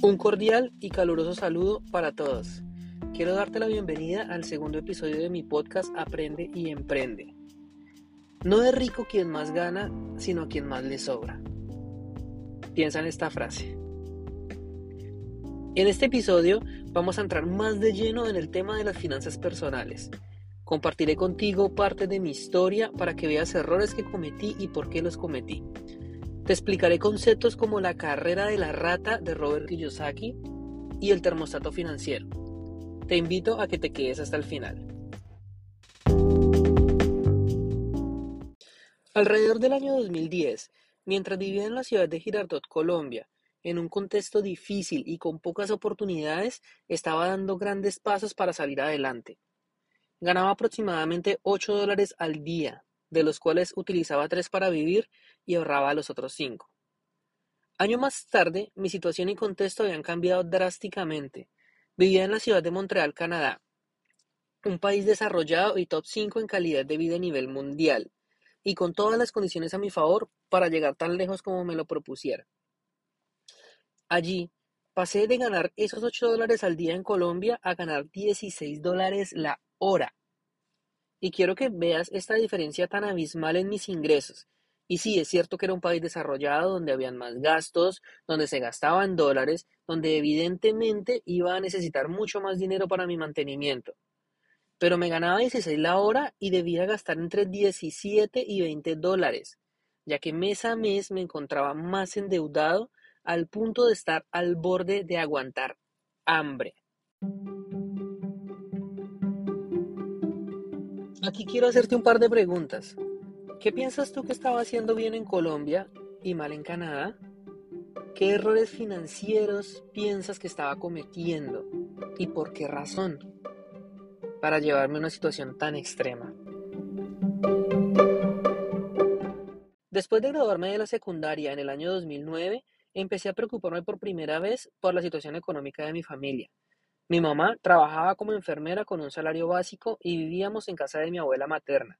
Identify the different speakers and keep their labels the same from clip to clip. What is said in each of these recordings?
Speaker 1: Un cordial y caluroso saludo para todos. Quiero darte la bienvenida al segundo episodio de mi podcast Aprende y Emprende. No es rico quien más gana, sino quien más le sobra. Piensa en esta frase. En este episodio vamos a entrar más de lleno en el tema de las finanzas personales. Compartiré contigo parte de mi historia para que veas errores que cometí y por qué los cometí. Te explicaré conceptos como la carrera de la rata de Robert Kiyosaki y el termostato financiero. Te invito a que te quedes hasta el final. Alrededor del año 2010, mientras vivía en la ciudad de Girardot, Colombia, en un contexto difícil y con pocas oportunidades, estaba dando grandes pasos para salir adelante. Ganaba aproximadamente 8 dólares al día, de los cuales utilizaba 3 para vivir y ahorraba los otros cinco. Año más tarde, mi situación y contexto habían cambiado drásticamente. Vivía en la ciudad de Montreal, Canadá, un país desarrollado y top 5 en calidad de vida a nivel mundial, y con todas las condiciones a mi favor para llegar tan lejos como me lo propusiera. Allí, pasé de ganar esos 8 dólares al día en Colombia a ganar 16 dólares la hora. Y quiero que veas esta diferencia tan abismal en mis ingresos y sí, es cierto que era un país desarrollado donde habían más gastos, donde se gastaba en dólares, donde evidentemente iba a necesitar mucho más dinero para mi mantenimiento. Pero me ganaba 16 la hora y debía gastar entre 17 y 20 dólares, ya que mes a mes me encontraba más endeudado al punto de estar al borde de aguantar hambre. Aquí quiero hacerte un par de preguntas. ¿Qué piensas tú que estaba haciendo bien en Colombia y mal en Canadá? ¿Qué errores financieros piensas que estaba cometiendo y por qué razón para llevarme a una situación tan extrema? Después de graduarme de la secundaria en el año 2009, empecé a preocuparme por primera vez por la situación económica de mi familia. Mi mamá trabajaba como enfermera con un salario básico y vivíamos en casa de mi abuela materna.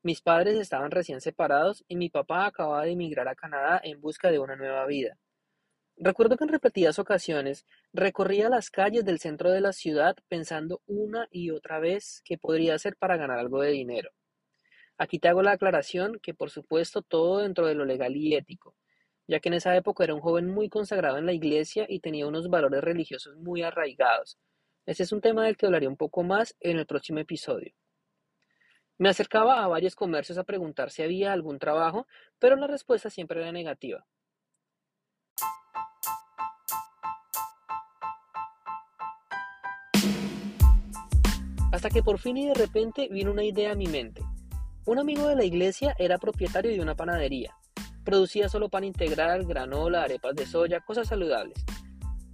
Speaker 1: Mis padres estaban recién separados y mi papá acababa de emigrar a Canadá en busca de una nueva vida. Recuerdo que en repetidas ocasiones recorría las calles del centro de la ciudad pensando una y otra vez qué podría hacer para ganar algo de dinero. Aquí te hago la aclaración que por supuesto todo dentro de lo legal y ético, ya que en esa época era un joven muy consagrado en la iglesia y tenía unos valores religiosos muy arraigados. Ese es un tema del que hablaré un poco más en el próximo episodio. Me acercaba a varios comercios a preguntar si había algún trabajo, pero la respuesta siempre era negativa. Hasta que por fin y de repente vino una idea a mi mente. Un amigo de la iglesia era propietario de una panadería. Producía solo pan integral, granola, arepas de soya, cosas saludables.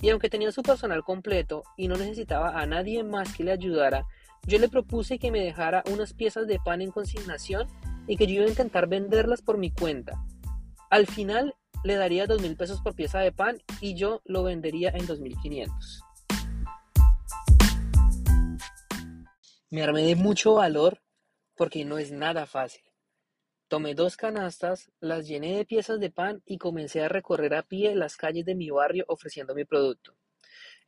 Speaker 1: Y aunque tenía su personal completo y no necesitaba a nadie más que le ayudara, yo le propuse que me dejara unas piezas de pan en consignación y que yo iba a intentar venderlas por mi cuenta. Al final le daría dos mil pesos por pieza de pan y yo lo vendería en dos mil quinientos. Me armé de mucho valor porque no es nada fácil. Tomé dos canastas, las llené de piezas de pan y comencé a recorrer a pie las calles de mi barrio ofreciendo mi producto.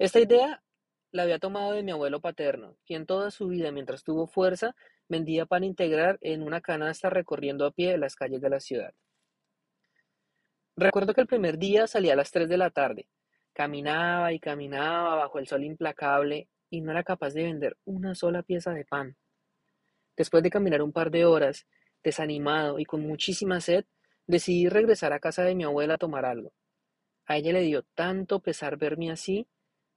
Speaker 1: Esta idea la había tomado de mi abuelo paterno, quien toda su vida, mientras tuvo fuerza, vendía pan integral en una canasta recorriendo a pie las calles de la ciudad. Recuerdo que el primer día salía a las 3 de la tarde. Caminaba y caminaba bajo el sol implacable y no era capaz de vender una sola pieza de pan. Después de caminar un par de horas, desanimado y con muchísima sed, decidí regresar a casa de mi abuela a tomar algo. A ella le dio tanto pesar verme así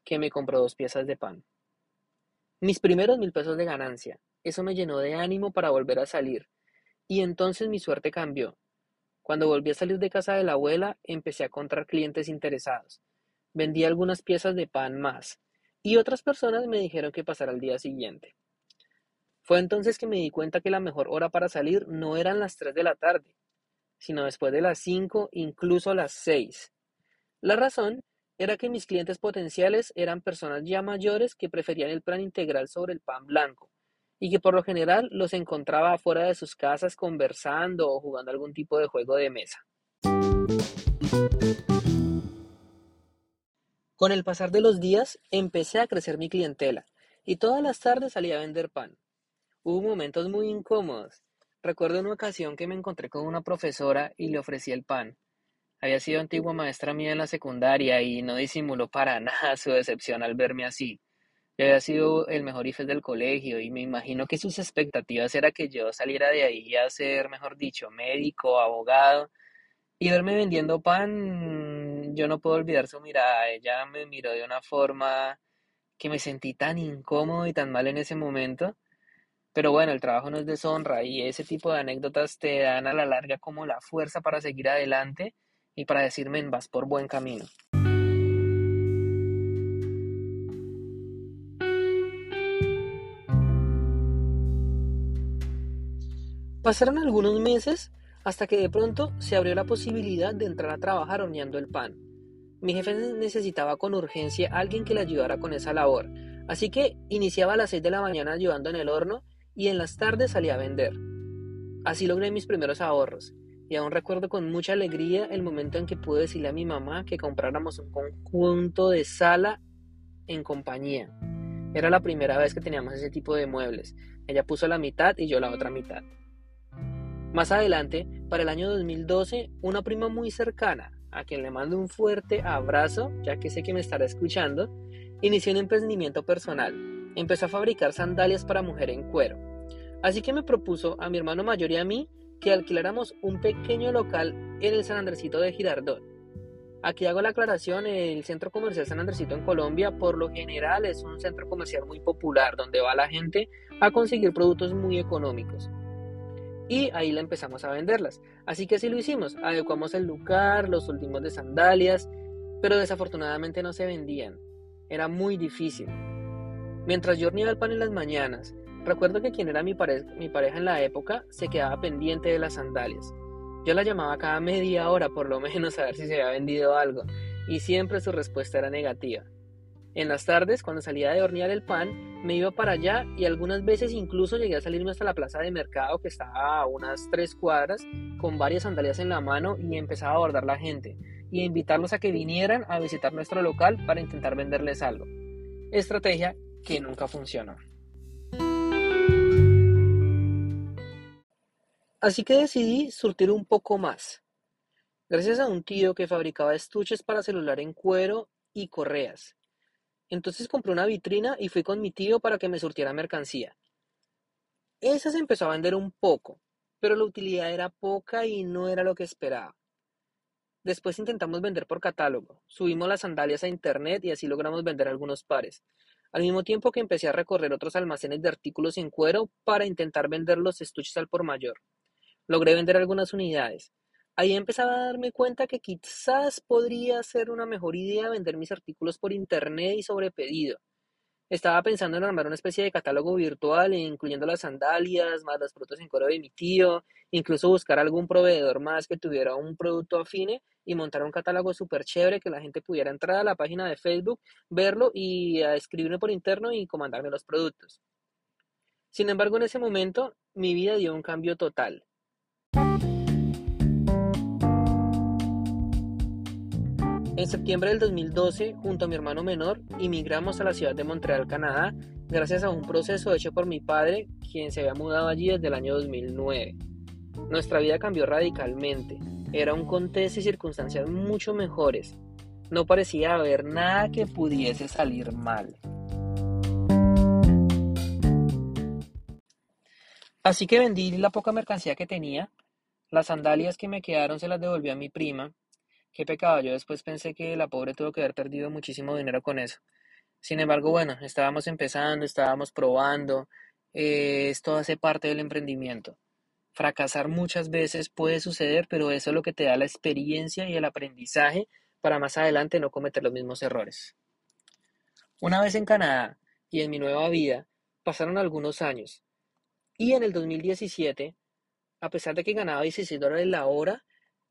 Speaker 1: que me compró dos piezas de pan. Mis primeros mil pesos de ganancia. Eso me llenó de ánimo para volver a salir. Y entonces mi suerte cambió. Cuando volví a salir de casa de la abuela, empecé a encontrar clientes interesados. Vendí algunas piezas de pan más, y otras personas me dijeron que pasara el día siguiente. Fue entonces que me di cuenta que la mejor hora para salir no eran las 3 de la tarde, sino después de las 5, incluso las 6. La razón era que mis clientes potenciales eran personas ya mayores que preferían el plan integral sobre el pan blanco y que por lo general los encontraba afuera de sus casas conversando o jugando algún tipo de juego de mesa. Con el pasar de los días empecé a crecer mi clientela y todas las tardes salía a vender pan. Hubo momentos muy incómodos. Recuerdo una ocasión que me encontré con una profesora y le ofrecí el pan. Había sido antigua maestra mía en la secundaria y no disimuló para nada su decepción al verme así. Yo había sido el mejor IFES del colegio y me imagino que sus expectativas era que yo saliera de ahí a ser, mejor dicho, médico, abogado y verme vendiendo pan. Yo no puedo olvidar su mirada. Ella me miró de una forma que me sentí tan incómodo y tan mal en ese momento. Pero bueno, el trabajo no es deshonra y ese tipo de anécdotas te dan a la larga como la fuerza para seguir adelante y para decirme vas por buen camino. Pasaron algunos meses hasta que de pronto se abrió la posibilidad de entrar a trabajar horneando el pan. Mi jefe necesitaba con urgencia a alguien que le ayudara con esa labor, así que iniciaba a las 6 de la mañana ayudando en el horno y en las tardes salía a vender. Así logré mis primeros ahorros, y aún recuerdo con mucha alegría el momento en que pude decirle a mi mamá que compráramos un conjunto de sala en compañía. Era la primera vez que teníamos ese tipo de muebles. Ella puso la mitad y yo la otra mitad. Más adelante, para el año 2012, una prima muy cercana, a quien le mando un fuerte abrazo, ya que sé que me estará escuchando, inició un emprendimiento personal. Empezó a fabricar sandalias para mujer en cuero. Así que me propuso a mi hermano mayor y a mí que alquiláramos un pequeño local en el San Andresito de Girardot. Aquí hago la aclaración, el Centro Comercial San Andresito en Colombia por lo general es un centro comercial muy popular donde va la gente a conseguir productos muy económicos y ahí la empezamos a venderlas. Así que así lo hicimos, adecuamos el lugar, los últimos de sandalias, pero desafortunadamente no se vendían. Era muy difícil. Mientras yo horneaba el pan en las mañanas, recuerdo que quien era mi, mi pareja en la época se quedaba pendiente de las sandalias. Yo la llamaba cada media hora por lo menos a ver si se había vendido algo, y siempre su respuesta era negativa. En las tardes, cuando salía de hornear el pan, me iba para allá y algunas veces incluso llegué a salirme hasta la plaza de mercado que estaba a unas tres cuadras con varias sandalias en la mano y empezaba a abordar la gente y a invitarlos a que vinieran a visitar nuestro local para intentar venderles algo. Estrategia que nunca funcionó. Así que decidí surtir un poco más. Gracias a un tío que fabricaba estuches para celular en cuero y correas entonces compré una vitrina y fui con mi tío para que me surtiera mercancía. Esa se empezó a vender un poco, pero la utilidad era poca y no era lo que esperaba. Después intentamos vender por catálogo, subimos las sandalias a internet y así logramos vender algunos pares, al mismo tiempo que empecé a recorrer otros almacenes de artículos en cuero para intentar vender los estuches al por mayor. Logré vender algunas unidades, Ahí empezaba a darme cuenta que quizás podría ser una mejor idea vender mis artículos por internet y sobre pedido. Estaba pensando en armar una especie de catálogo virtual, incluyendo las sandalias, más los productos en cuero de mi tío, incluso buscar algún proveedor más que tuviera un producto afine y montar un catálogo súper chévere que la gente pudiera entrar a la página de Facebook, verlo y escribirme por interno y comandarme los productos. Sin embargo, en ese momento, mi vida dio un cambio total. En septiembre del 2012, junto a mi hermano menor, emigramos a la ciudad de Montreal, Canadá, gracias a un proceso hecho por mi padre, quien se había mudado allí desde el año 2009. Nuestra vida cambió radicalmente. Era un contexto y circunstancias mucho mejores. No parecía haber nada que pudiese salir mal. Así que vendí la poca mercancía que tenía. Las sandalias que me quedaron se las devolví a mi prima Qué pecado, yo después pensé que la pobre tuvo que haber perdido muchísimo dinero con eso. Sin embargo, bueno, estábamos empezando, estábamos probando, eh, esto hace parte del emprendimiento. Fracasar muchas veces puede suceder, pero eso es lo que te da la experiencia y el aprendizaje para más adelante no cometer los mismos errores. Una vez en Canadá y en mi nueva vida, pasaron algunos años. Y en el 2017, a pesar de que ganaba 16 dólares la hora,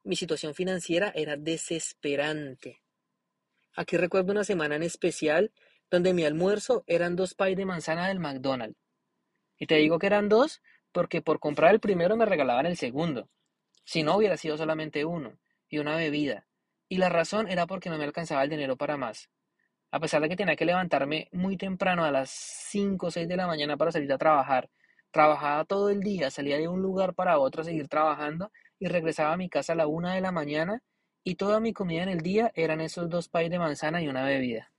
Speaker 1: mi situación financiera era desesperante. Aquí recuerdo una semana en especial donde mi almuerzo eran dos pies de manzana del McDonald's. Y te digo que eran dos porque por comprar el primero me regalaban el segundo. Si no hubiera sido solamente uno y una bebida. Y la razón era porque no me alcanzaba el dinero para más. A pesar de que tenía que levantarme muy temprano a las 5 o 6 de la mañana para salir a trabajar, trabajaba todo el día, salía de un lugar para otro a seguir trabajando y regresaba a mi casa a la 1 de la mañana y toda mi comida en el día eran esos dos pais de manzana y una bebida.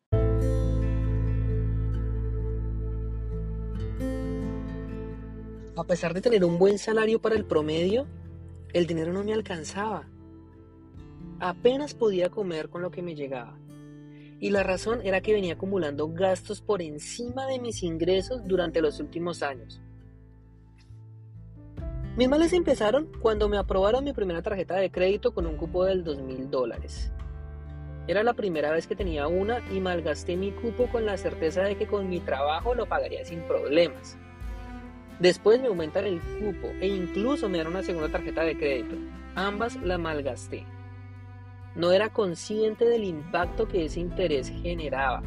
Speaker 1: A pesar de tener un buen salario para el promedio, el dinero no me alcanzaba. Apenas podía comer con lo que me llegaba. Y la razón era que venía acumulando gastos por encima de mis ingresos durante los últimos años. Mis males empezaron cuando me aprobaron mi primera tarjeta de crédito con un cupo del 2.000 dólares. Era la primera vez que tenía una y malgasté mi cupo con la certeza de que con mi trabajo lo pagaría sin problemas. Después me aumentaron el cupo e incluso me dieron una segunda tarjeta de crédito. Ambas la malgasté. No era consciente del impacto que ese interés generaba.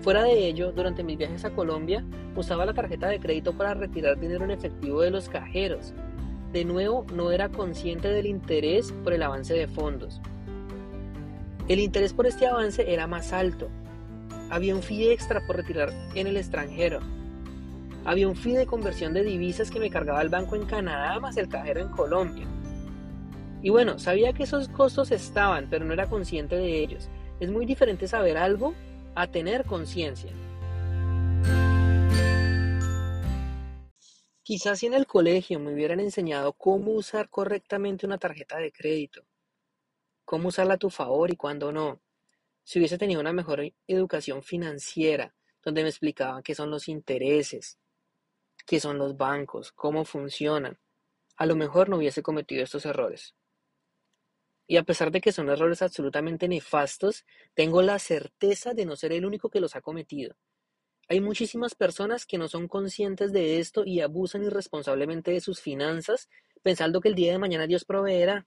Speaker 1: Fuera de ello, durante mis viajes a Colombia, usaba la tarjeta de crédito para retirar dinero en efectivo de los cajeros. De nuevo, no era consciente del interés por el avance de fondos. El interés por este avance era más alto. Había un fee extra por retirar en el extranjero. Había un fee de conversión de divisas que me cargaba el banco en Canadá más el cajero en Colombia. Y bueno, sabía que esos costos estaban, pero no era consciente de ellos. Es muy diferente saber algo a tener conciencia. Quizás si en el colegio me hubieran enseñado cómo usar correctamente una tarjeta de crédito, cómo usarla a tu favor y cuándo no, si hubiese tenido una mejor educación financiera, donde me explicaban qué son los intereses, qué son los bancos, cómo funcionan, a lo mejor no hubiese cometido estos errores. Y a pesar de que son errores absolutamente nefastos, tengo la certeza de no ser el único que los ha cometido. Hay muchísimas personas que no son conscientes de esto y abusan irresponsablemente de sus finanzas, pensando que el día de mañana Dios proveerá.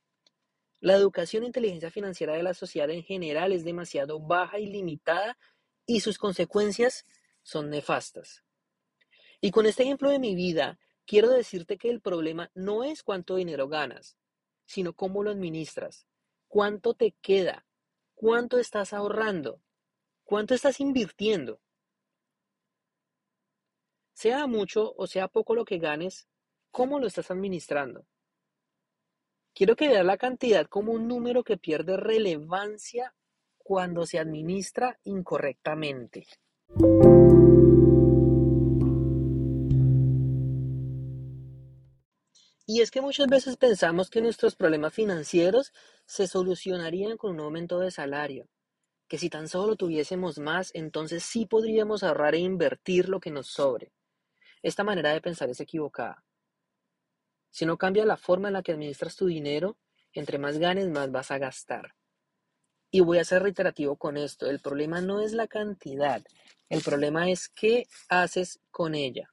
Speaker 1: La educación e inteligencia financiera de la sociedad en general es demasiado baja y limitada y sus consecuencias son nefastas. Y con este ejemplo de mi vida, quiero decirte que el problema no es cuánto dinero ganas, sino cómo lo administras. ¿Cuánto te queda? ¿Cuánto estás ahorrando? ¿Cuánto estás invirtiendo? Sea mucho o sea poco lo que ganes, ¿cómo lo estás administrando? Quiero que veas la cantidad como un número que pierde relevancia cuando se administra incorrectamente. Y es que muchas veces pensamos que nuestros problemas financieros se solucionarían con un aumento de salario, que si tan solo tuviésemos más, entonces sí podríamos ahorrar e invertir lo que nos sobre. Esta manera de pensar es equivocada. Si no cambia la forma en la que administras tu dinero, entre más ganes, más vas a gastar. Y voy a ser reiterativo con esto, el problema no es la cantidad, el problema es qué haces con ella.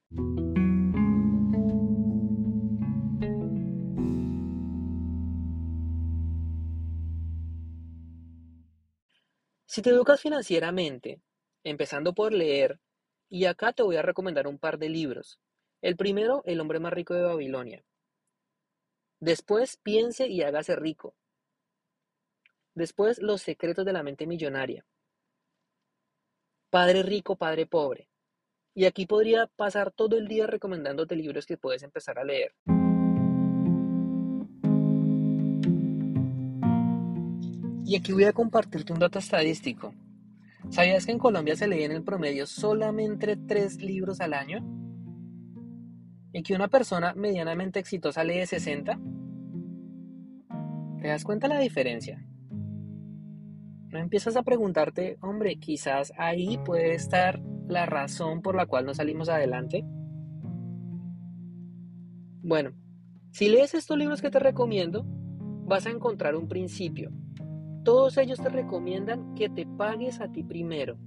Speaker 1: Si te educas financieramente, empezando por leer, y acá te voy a recomendar un par de libros. El primero, El hombre más rico de Babilonia. Después, Piense y hágase rico. Después, Los secretos de la mente millonaria. Padre rico, padre pobre. Y aquí podría pasar todo el día recomendándote libros que puedes empezar a leer. Y aquí voy a compartirte un dato estadístico. ¿Sabías que en Colombia se leen en el promedio solamente tres libros al año? ¿Y que una persona medianamente exitosa lee 60? ¿Te das cuenta la diferencia? ¿No empiezas a preguntarte, hombre, quizás ahí puede estar la razón por la cual no salimos adelante? Bueno, si lees estos libros que te recomiendo, vas a encontrar un principio todos ellos te recomiendan que te pagues a ti primero.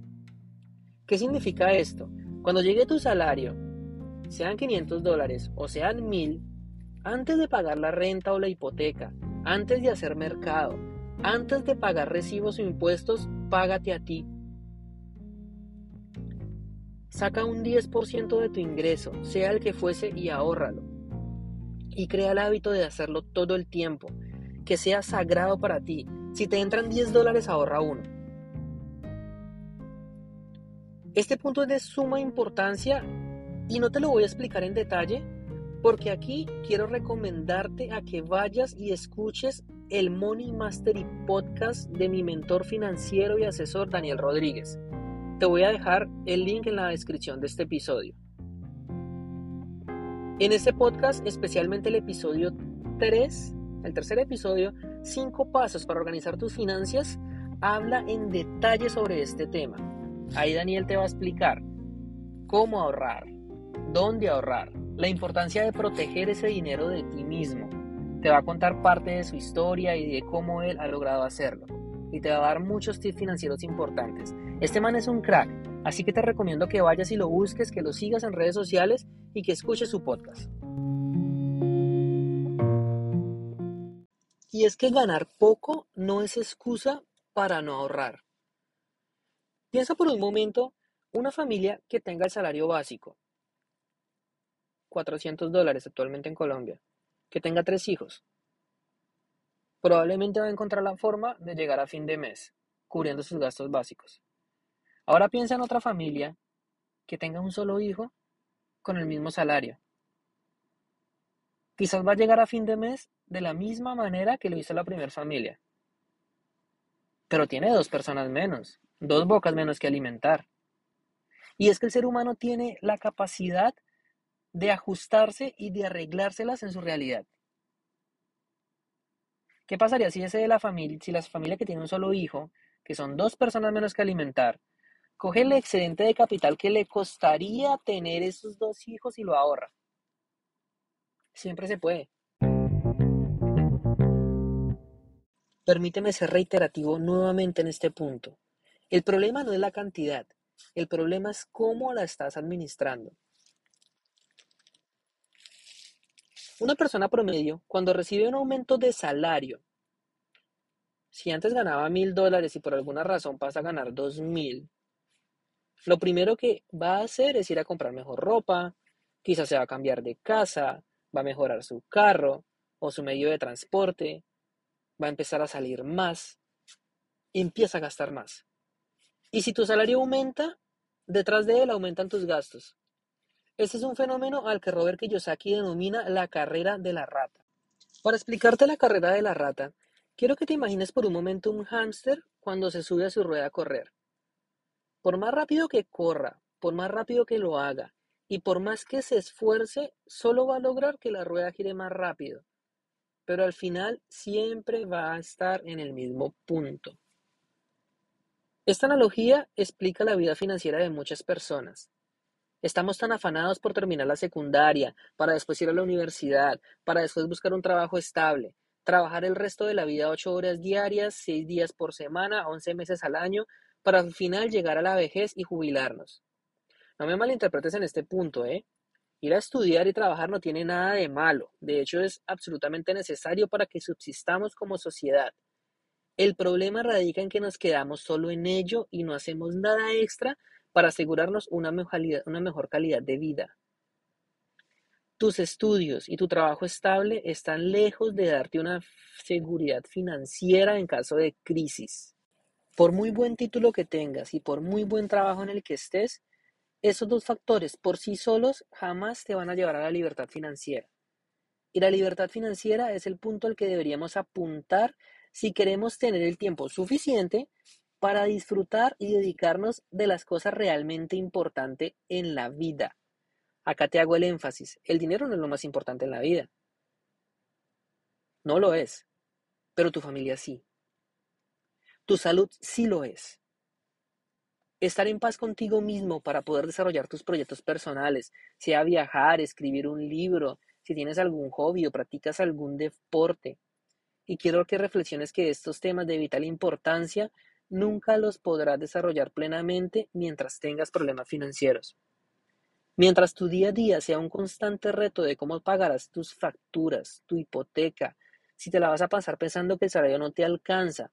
Speaker 1: ¿Qué significa esto? Cuando llegue tu salario, sean 500 dólares o sean 1000, antes de pagar la renta o la hipoteca, antes de hacer mercado, antes de pagar recibos o impuestos, págate a ti. Saca un 10% de tu ingreso, sea el que fuese, y ahórralo. Y crea el hábito de hacerlo todo el tiempo, que sea sagrado para ti, si te entran 10 dólares, ahorra uno. Este punto es de suma importancia y no te lo voy a explicar en detalle porque aquí quiero recomendarte a que vayas y escuches el Money Mastery podcast de mi mentor financiero y asesor Daniel Rodríguez. Te voy a dejar el link en la descripción de este episodio. En este podcast, especialmente el episodio 3, el tercer episodio, 5 pasos para organizar tus finanzas, habla en detalle sobre este tema. Ahí Daniel te va a explicar cómo ahorrar, dónde ahorrar, la importancia de proteger ese dinero de ti mismo. Te va a contar parte de su historia y de cómo él ha logrado hacerlo. Y te va a dar muchos tips financieros importantes. Este man es un crack, así que te recomiendo que vayas y lo busques, que lo sigas en redes sociales y que escuches su podcast. Y es que ganar poco no es excusa para no ahorrar. Piensa por un momento una familia que tenga el salario básico, 400 dólares actualmente en Colombia, que tenga tres hijos. Probablemente va a encontrar la forma de llegar a fin de mes, cubriendo sus gastos básicos. Ahora piensa en otra familia que tenga un solo hijo con el mismo salario. Quizás va a llegar a fin de mes de la misma manera que lo hizo la primera familia. Pero tiene dos personas menos, dos bocas menos que alimentar. Y es que el ser humano tiene la capacidad de ajustarse y de arreglárselas en su realidad. ¿Qué pasaría si ese de la familia, si la familia que tiene un solo hijo, que son dos personas menos que alimentar, coge el excedente de capital que le costaría tener esos dos hijos y lo ahorra? Siempre se puede. Permíteme ser reiterativo nuevamente en este punto. El problema no es la cantidad, el problema es cómo la estás administrando. Una persona promedio, cuando recibe un aumento de salario, si antes ganaba mil dólares y por alguna razón pasa a ganar dos mil, lo primero que va a hacer es ir a comprar mejor ropa, quizás se va a cambiar de casa, va a mejorar su carro o su medio de transporte, va a empezar a salir más, empieza a gastar más. Y si tu salario aumenta, detrás de él aumentan tus gastos. Este es un fenómeno al que Robert Kiyosaki denomina la carrera de la rata. Para explicarte la carrera de la rata, quiero que te imagines por un momento un hámster cuando se sube a su rueda a correr. Por más rápido que corra, por más rápido que lo haga, y por más que se esfuerce, solo va a lograr que la rueda gire más rápido pero al final siempre va a estar en el mismo punto. Esta analogía explica la vida financiera de muchas personas. Estamos tan afanados por terminar la secundaria, para después ir a la universidad, para después buscar un trabajo estable, trabajar el resto de la vida ocho horas diarias, seis días por semana, once meses al año, para al final llegar a la vejez y jubilarnos. No me malinterpretes en este punto, ¿eh? Ir a estudiar y trabajar no tiene nada de malo, de hecho es absolutamente necesario para que subsistamos como sociedad. El problema radica en que nos quedamos solo en ello y no hacemos nada extra para asegurarnos una mejor calidad de vida. Tus estudios y tu trabajo estable están lejos de darte una seguridad financiera en caso de crisis. Por muy buen título que tengas y por muy buen trabajo en el que estés, esos dos factores por sí solos jamás te van a llevar a la libertad financiera. Y la libertad financiera es el punto al que deberíamos apuntar si queremos tener el tiempo suficiente para disfrutar y dedicarnos de las cosas realmente importantes en la vida. Acá te hago el énfasis, el dinero no es lo más importante en la vida. No lo es, pero tu familia sí. Tu salud sí lo es. Estar en paz contigo mismo para poder desarrollar tus proyectos personales, sea viajar, escribir un libro, si tienes algún hobby o practicas algún deporte. Y quiero que reflexiones que estos temas de vital importancia nunca los podrás desarrollar plenamente mientras tengas problemas financieros. Mientras tu día a día sea un constante reto de cómo pagarás tus facturas, tu hipoteca, si te la vas a pasar pensando que el salario no te alcanza,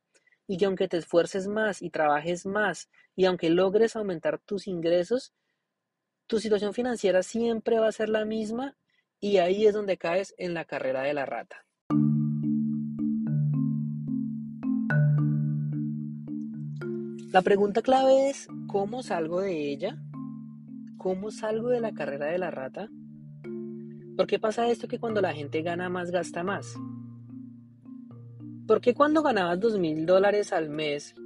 Speaker 1: y que aunque te esfuerces más y trabajes más y aunque logres aumentar tus ingresos, tu situación financiera siempre va a ser la misma y ahí es donde caes en la carrera de la rata. La pregunta clave es, ¿cómo salgo de ella? ¿Cómo salgo de la carrera de la rata? ¿Por qué pasa esto que cuando la gente gana más, gasta más? ¿Por qué cuando ganabas dos mil dólares al mes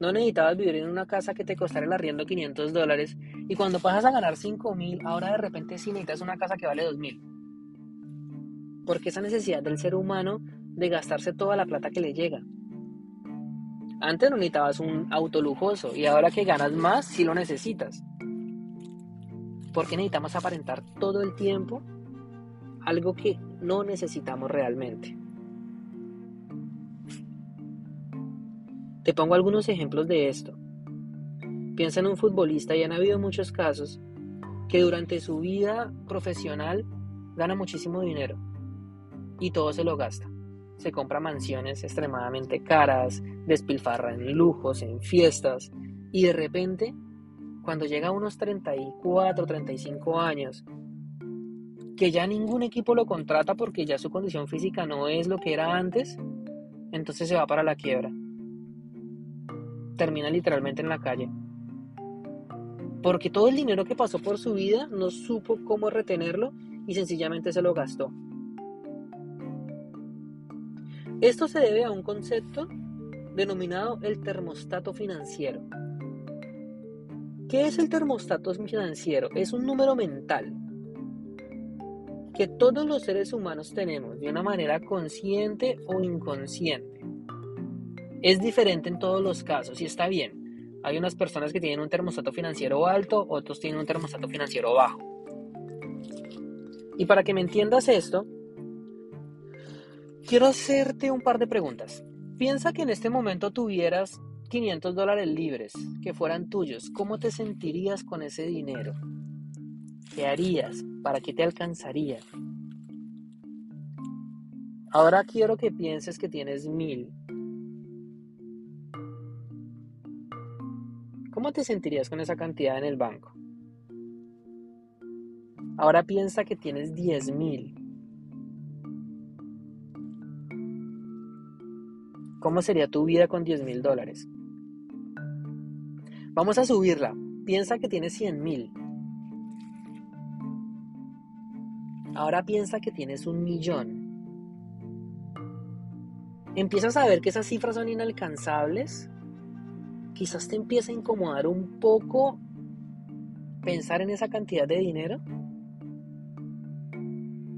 Speaker 1: no necesitabas vivir en una casa que te costara el arriendo 500 dólares y cuando pasas a ganar 5 mil, ahora de repente sí necesitas una casa que vale 2 mil? Porque esa necesidad del ser humano de gastarse toda la plata que le llega. Antes no necesitabas un auto lujoso y ahora que ganas más, sí lo necesitas. ¿Por qué necesitamos aparentar todo el tiempo algo que no necesitamos realmente? Te pongo algunos ejemplos de esto. Piensa en un futbolista y han habido muchos casos que durante su vida profesional gana muchísimo dinero y todo se lo gasta se compra mansiones extremadamente caras, despilfarra en lujos, en fiestas, y de repente, cuando llega a unos 34, 35 años, que ya ningún equipo lo contrata porque ya su condición física no es lo que era antes, entonces se va para la quiebra. Termina literalmente en la calle. Porque todo el dinero que pasó por su vida no supo cómo retenerlo y sencillamente se lo gastó. Esto se debe a un concepto denominado el termostato financiero. ¿Qué es el termostato financiero? Es un número mental que todos los seres humanos tenemos de una manera consciente o inconsciente. Es diferente en todos los casos y está bien. Hay unas personas que tienen un termostato financiero alto, otros tienen un termostato financiero bajo. Y para que me entiendas esto, Quiero hacerte un par de preguntas. Piensa que en este momento tuvieras 500 dólares libres que fueran tuyos. ¿Cómo te sentirías con ese dinero? ¿Qué harías? ¿Para qué te alcanzaría? Ahora quiero que pienses que tienes mil. ¿Cómo te sentirías con esa cantidad en el banco? Ahora piensa que tienes diez mil. ¿Cómo sería tu vida con 10 mil dólares? Vamos a subirla. Piensa que tienes 100 mil. Ahora piensa que tienes un millón. Empiezas a ver que esas cifras son inalcanzables. Quizás te empieza a incomodar un poco pensar en esa cantidad de dinero.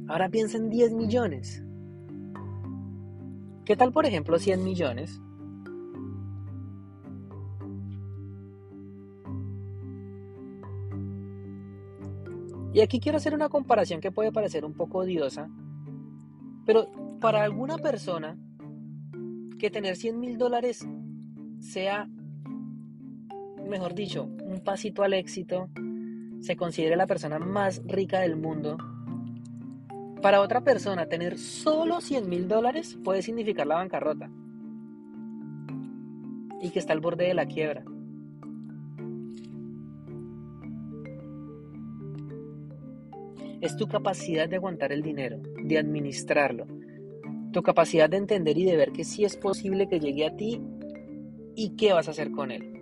Speaker 1: Ahora piensa en 10 millones. ¿Qué tal, por ejemplo, 100 millones? Y aquí quiero hacer una comparación que puede parecer un poco odiosa, pero para alguna persona que tener 100 mil dólares sea, mejor dicho, un pasito al éxito, se considere la persona más rica del mundo, para otra persona, tener solo 100 mil dólares puede significar la bancarrota y que está al borde de la quiebra. Es tu capacidad de aguantar el dinero, de administrarlo, tu capacidad de entender y de ver que sí es posible que llegue a ti y qué vas a hacer con él.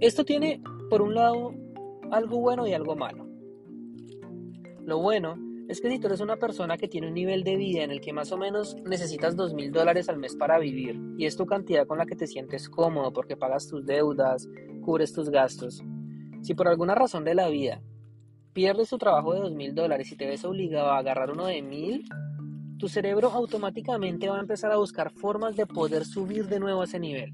Speaker 1: Esto tiene, por un lado, algo bueno y algo malo. Lo bueno es que si tú eres una persona que tiene un nivel de vida en el que más o menos necesitas dos mil dólares al mes para vivir y es tu cantidad con la que te sientes cómodo porque pagas tus deudas, cubres tus gastos, si por alguna razón de la vida pierdes tu trabajo de dos mil dólares y te ves obligado a agarrar uno de mil, tu cerebro automáticamente va a empezar a buscar formas de poder subir de nuevo a ese nivel.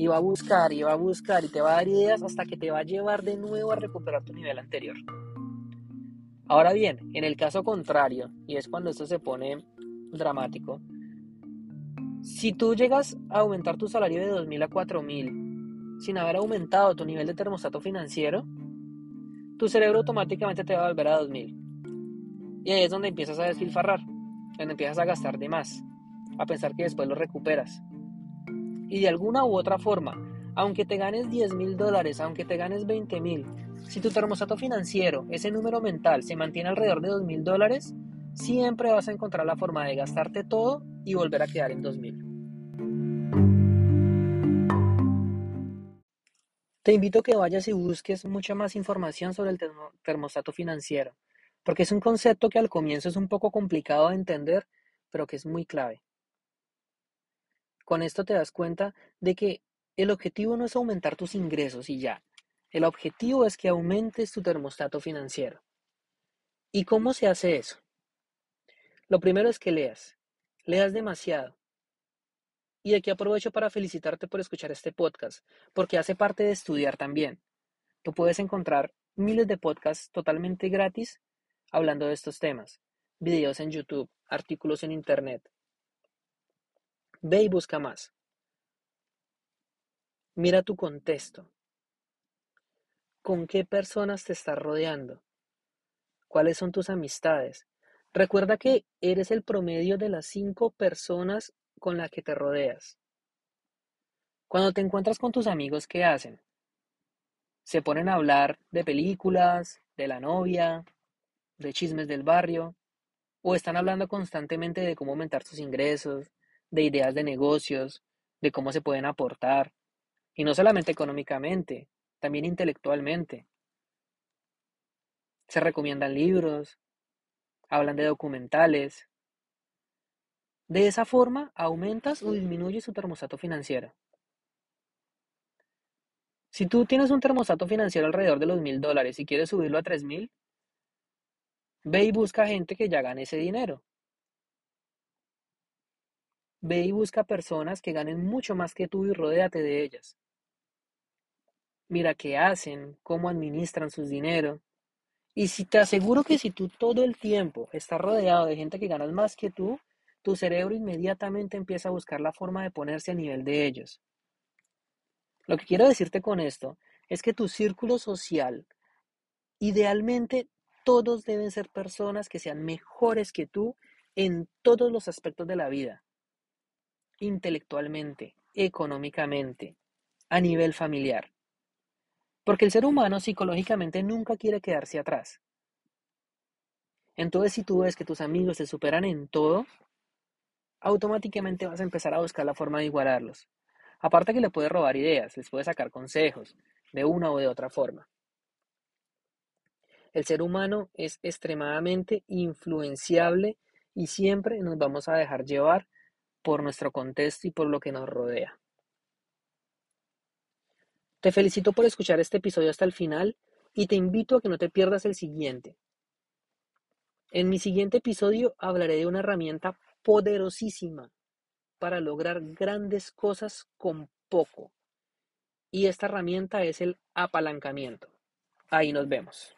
Speaker 1: Y va a buscar, y va a buscar, y te va a dar ideas hasta que te va a llevar de nuevo a recuperar tu nivel anterior. Ahora bien, en el caso contrario, y es cuando esto se pone dramático, si tú llegas a aumentar tu salario de 2.000 a 4.000 sin haber aumentado tu nivel de termostato financiero, tu cerebro automáticamente te va a volver a 2.000. Y ahí es donde empiezas a desfilfarrar, donde empiezas a gastar de más, a pensar que después lo recuperas. Y de alguna u otra forma, aunque te ganes 10 mil dólares, aunque te ganes 20 mil, si tu termostato financiero, ese número mental, se mantiene alrededor de 2 mil dólares, siempre vas a encontrar la forma de gastarte todo y volver a quedar en 2 mil. Te invito a que vayas y busques mucha más información sobre el termostato financiero, porque es un concepto que al comienzo es un poco complicado de entender, pero que es muy clave. Con esto te das cuenta de que el objetivo no es aumentar tus ingresos y ya. El objetivo es que aumentes tu termostato financiero. ¿Y cómo se hace eso? Lo primero es que leas. Leas demasiado. Y aquí aprovecho para felicitarte por escuchar este podcast, porque hace parte de estudiar también. Tú puedes encontrar miles de podcasts totalmente gratis hablando de estos temas, videos en YouTube, artículos en Internet. Ve y busca más. Mira tu contexto. ¿Con qué personas te estás rodeando? ¿Cuáles son tus amistades? Recuerda que eres el promedio de las cinco personas con la que te rodeas. Cuando te encuentras con tus amigos, ¿qué hacen? Se ponen a hablar de películas, de la novia, de chismes del barrio, o están hablando constantemente de cómo aumentar sus ingresos, de ideas de negocios, de cómo se pueden aportar, y no solamente económicamente, también intelectualmente. Se recomiendan libros, hablan de documentales, de esa forma, aumentas o disminuyes su termostato financiero. Si tú tienes un termostato financiero alrededor de los mil dólares y quieres subirlo a tres mil, ve y busca gente que ya gane ese dinero. Ve y busca personas que ganen mucho más que tú y rodéate de ellas. Mira qué hacen, cómo administran sus dinero. Y si te aseguro que si tú todo el tiempo estás rodeado de gente que ganas más que tú, tu cerebro inmediatamente empieza a buscar la forma de ponerse a nivel de ellos. Lo que quiero decirte con esto es que tu círculo social, idealmente todos deben ser personas que sean mejores que tú en todos los aspectos de la vida, intelectualmente, económicamente, a nivel familiar. Porque el ser humano psicológicamente nunca quiere quedarse atrás. Entonces, si tú ves que tus amigos te superan en todo, automáticamente vas a empezar a buscar la forma de igualarlos. Aparte que le puedes robar ideas, les puedes sacar consejos, de una o de otra forma. El ser humano es extremadamente influenciable y siempre nos vamos a dejar llevar por nuestro contexto y por lo que nos rodea. Te felicito por escuchar este episodio hasta el final y te invito a que no te pierdas el siguiente. En mi siguiente episodio hablaré de una herramienta poderosísima para lograr grandes cosas con poco. Y esta herramienta es el apalancamiento. Ahí nos vemos.